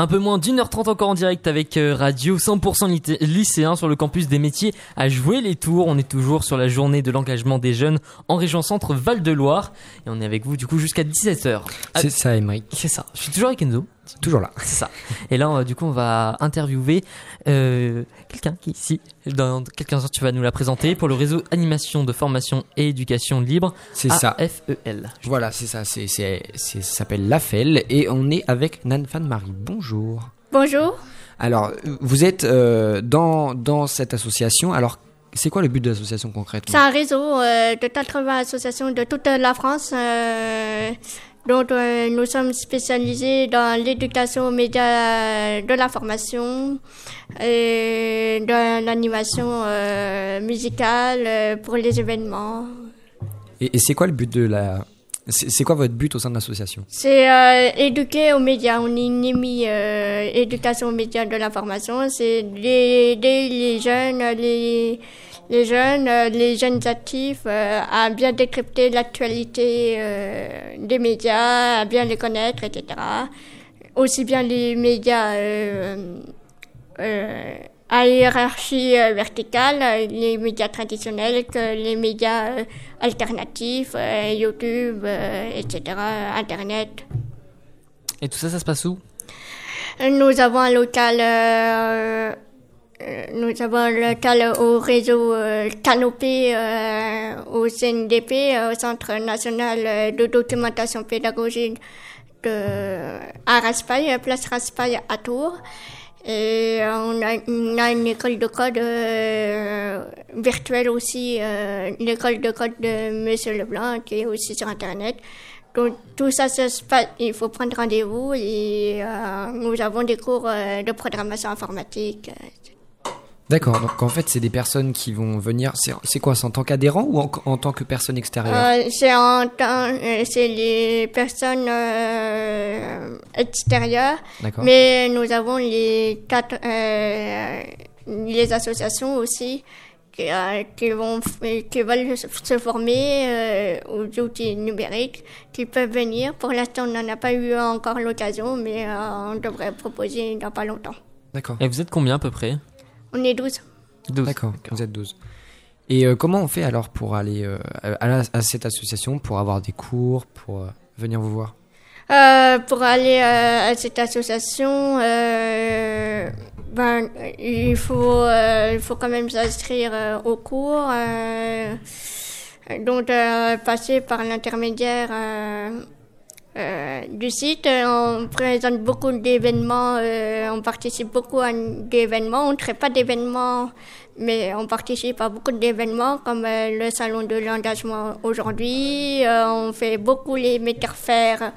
Un peu moins d'une heure trente encore en direct avec euh, Radio 100% lycéen sur le campus des métiers à jouer les tours. On est toujours sur la journée de l'engagement des jeunes en région centre Val-de-Loire. Et on est avec vous du coup jusqu'à 17h. C'est ça, Emmerich. C'est ça. Je suis toujours avec Enzo. Toujours là. C'est ça. Et là, euh, du coup, on va interviewer euh, quelqu'un qui ici, dans quelques instants, tu vas nous la présenter pour le réseau animation de formation et éducation libre. C'est ça. FEL. Voilà, c'est ça. C'est, c'est, ça s'appelle l'AFEL et on est avec Nan Fan Marie. Bonjour. Bonjour. Alors, vous êtes euh, dans, dans cette association. Alors, c'est quoi le but de l'association concrètement? C'est un réseau euh, de 80 associations de toute la France. Euh, dont euh, nous sommes spécialisés dans l'éducation aux médias de la formation et de l'animation euh, musicale euh, pour les événements. Et, et c'est quoi le but de la... C'est quoi votre but au sein de l'association? C'est euh, éduquer aux médias. On est euh, éducation aux médias de la formation. C'est aider les jeunes, les les jeunes, euh, les jeunes actifs euh, à bien décrypter l'actualité euh, des médias, à bien les connaître, etc. Aussi bien les médias à hiérarchie verticale, les médias traditionnels que les médias alternatifs, YouTube, etc., Internet. Et tout ça, ça se passe où? Nous avons un local nous avons le cas au réseau euh, Canopé euh, au CNDP, au Centre national de documentation pédagogique de, à Raspail, place Raspail à Tours. Et on a, on a une école de code virtuelle aussi, l'école de code de Monsieur Leblanc qui est aussi sur Internet. Donc tout ça, ça se passe, il faut prendre rendez-vous et nous avons des cours de programmation informatique. D'accord, donc en fait c'est des personnes qui vont venir, c'est quoi, c'est en tant qu'adhérent ou en, en, tant que personne extérieure? Euh, C'est en tant, euh, c'est les personnes euh, extérieures, mais nous avons les quatre, euh, les associations aussi qui, euh, qui, vont, qui veulent se former aux outils numériques, qui peuvent venir. Pour l'instant on n'en a pas eu encore l'occasion, mais on devrait proposer dans pas longtemps. D'accord. Et vous êtes combien à peu près? On est 12. 12. D'accord, vous êtes 12. Et euh, comment on fait alors pour aller euh, à, à, cette association, pour avoir des cours, pour euh, venir vous voir? Euh, Pour aller à cette association, ben, il, faut, il faut quand même s'inscrire au cours. donc, passer par l'intermédiaire euh, du site. On présente beaucoup d'événements, euh, on participe beaucoup à des événements. On ne traite pas d'événements, mais on participe à beaucoup d'événements comme euh, le salon de l'engagement aujourd'hui. on fait beaucoup les makers faire.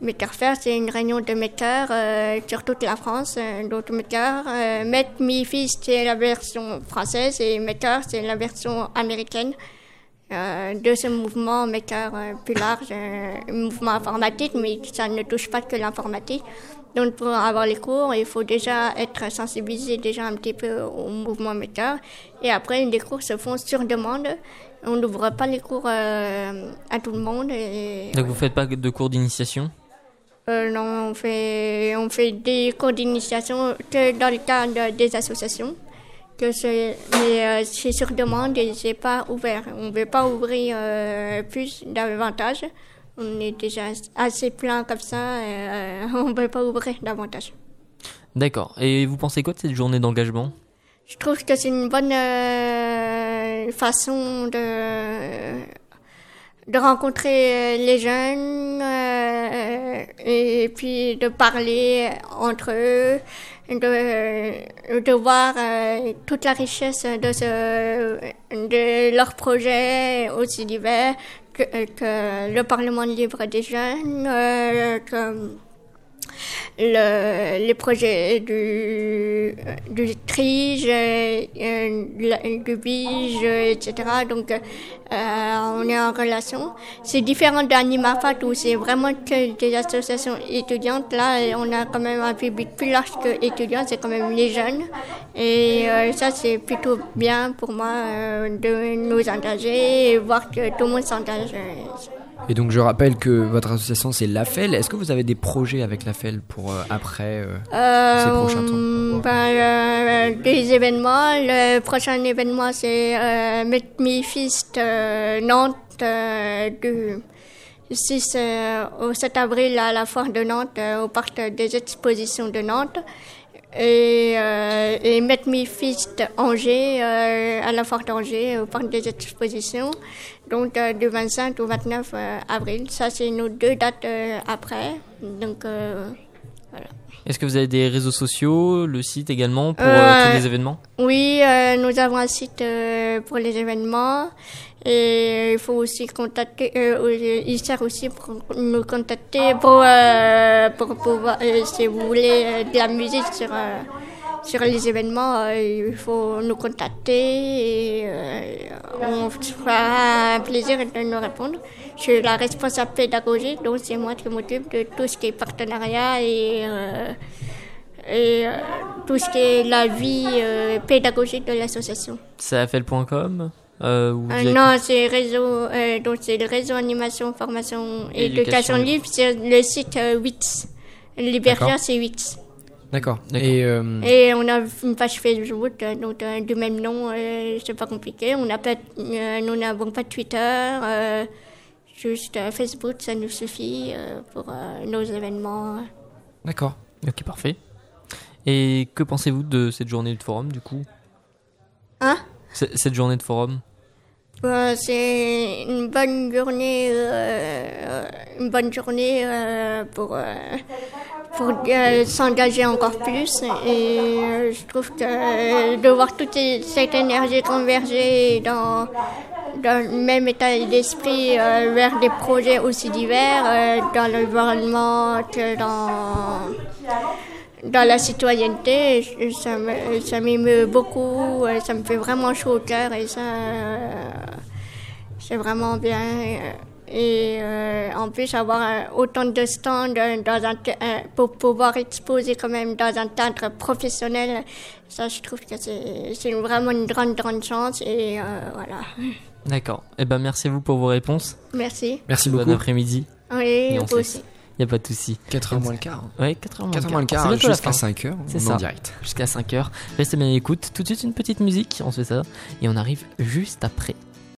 Maker Faire, c'est une réunion de makers sur toute la France, d'autres makers. Met Me c'est la version française et Maker, c'est la version américaine. Euh, deuxième mouvement maker euh, plus large, euh, mouvement informatique, mais ça ne touche pas que l'informatique. Donc pour avoir les cours, il faut déjà être sensibilisé déjà un petit peu au mouvement maker. Et après, les cours se font sur demande. On n'ouvre pas les cours à tout le monde. Donc vous faites pas de cours d'initiation? Non, on fait, on fait des cours d'initiation que dans le cadre des associations que c'est, mais euh, c'est sur demande et c'est pas ouvert. On ne veut pas ouvrir euh, plus davantage. On est déjà assez plein comme ça, euh, on ne veut pas ouvrir davantage. D'accord. Et vous pensez quoi de cette journée d'engagement? Je trouve que c'est une bonne façon de de rencontrer les jeunes et puis de parler entre eux de, de voir euh, toute la richesse de, de leur projet aussi divers que, que le Parlement libre des jeunes, euh, le, les projets du, du TRIGE, euh, du BIGE, etc. Donc, euh, on est en relation. C'est différent d'Animafat où c'est vraiment que des associations étudiantes. Là, on a quand même un public plus large que étudiants, c'est quand même les jeunes. Et euh, ça, c'est plutôt bien pour moi de nous engager et voir que tout le monde s'engage. Et donc je rappelle que votre association c'est l'AFEL. Est-ce que vous avez des projets avec l'AFEL pour euh, après euh, ces prochains temps Euh, ben, euh, des événements. Le prochain événement, c'est euh, Meet Me Fist euh, Nantes euh, du 6 euh, au 7 avril à la foire de Nantes, euh, au parc des expositions de Nantes. Et, euh, et Meet Me Fist Angers euh, à la foire d'Angers, au parc des expositions. Donc euh, du 25 au 29 euh, avril. Ça, c'est nos deux dates euh, après. Donc. Est-ce que vous avez des réseaux sociaux, le site également pour euh, Euh, tous les événements? Oui, euh, nous avons un site euh, pour les événements. Et il faut aussi contacter, il sert aussi pour nous contacter pour, euh, pour pouvoir, si vous voulez de la musique sur, euh, sur les événements, euh, il faut nous contacter et euh, on fera un plaisir de nous répondre. Je suis la responsable pédagogique, donc c'est moi qui m'occupe de tout ce qui est partenariat et euh, et tout ce qui est la vie pédagogique de l'association. Euh, Euh, via- non, c'est réseau, euh, donc c'est le réseau animation, formation, et Éducation éducation libre, c'est le site euh, Wix. Liberia, D'accord. c'est Wix. D'accord. Et euh, Et on a une page Facebook, euh, donc euh, du même nom, euh, c'est pas compliqué. On n'a pas, euh, nous n'avons pas de Twitter, euh, juste euh, Facebook, ça nous suffit euh, pour euh, nos événements. d'accord. Ok, parfait. Et que pensez-vous de cette journée de forum du coup? Hein? Cette journée de forum? Bah, c'est une bonne journée, euh, une bonne journée euh, pour euh, pour euh, s'engager encore plus. Et euh, je trouve que euh, de voir toute cette énergie converger dans dans le même état d'esprit euh, vers des projets aussi divers euh, dans l'environnement que dans dans la citoyenneté, ça ça m'émeut beaucoup, euh, ça me fait vraiment chaud au cœur et ça, c'est vraiment bien. Et euh, en plus, avoir euh, autant de stands euh, dans un, euh, pour pouvoir exposer quand même dans un cadre professionnel, ça, je trouve que c'est vraiment une grande, grande chance. Et euh, voilà. D'accord. Eh ben merci à vous pour vos réponses. Merci. Merci Bon beaucoup. après-midi. Oui, on vous aussi. Y a pas de souci. 4h moins le quart. Ouais, 4h moins 4h moins le C'est quart jusqu'à fin. 5h. C'est on est ça. direct. Jusqu'à 5h. Restez bien à l'écoute. Tout de suite une petite musique. On se fait ça. Et on arrive juste après.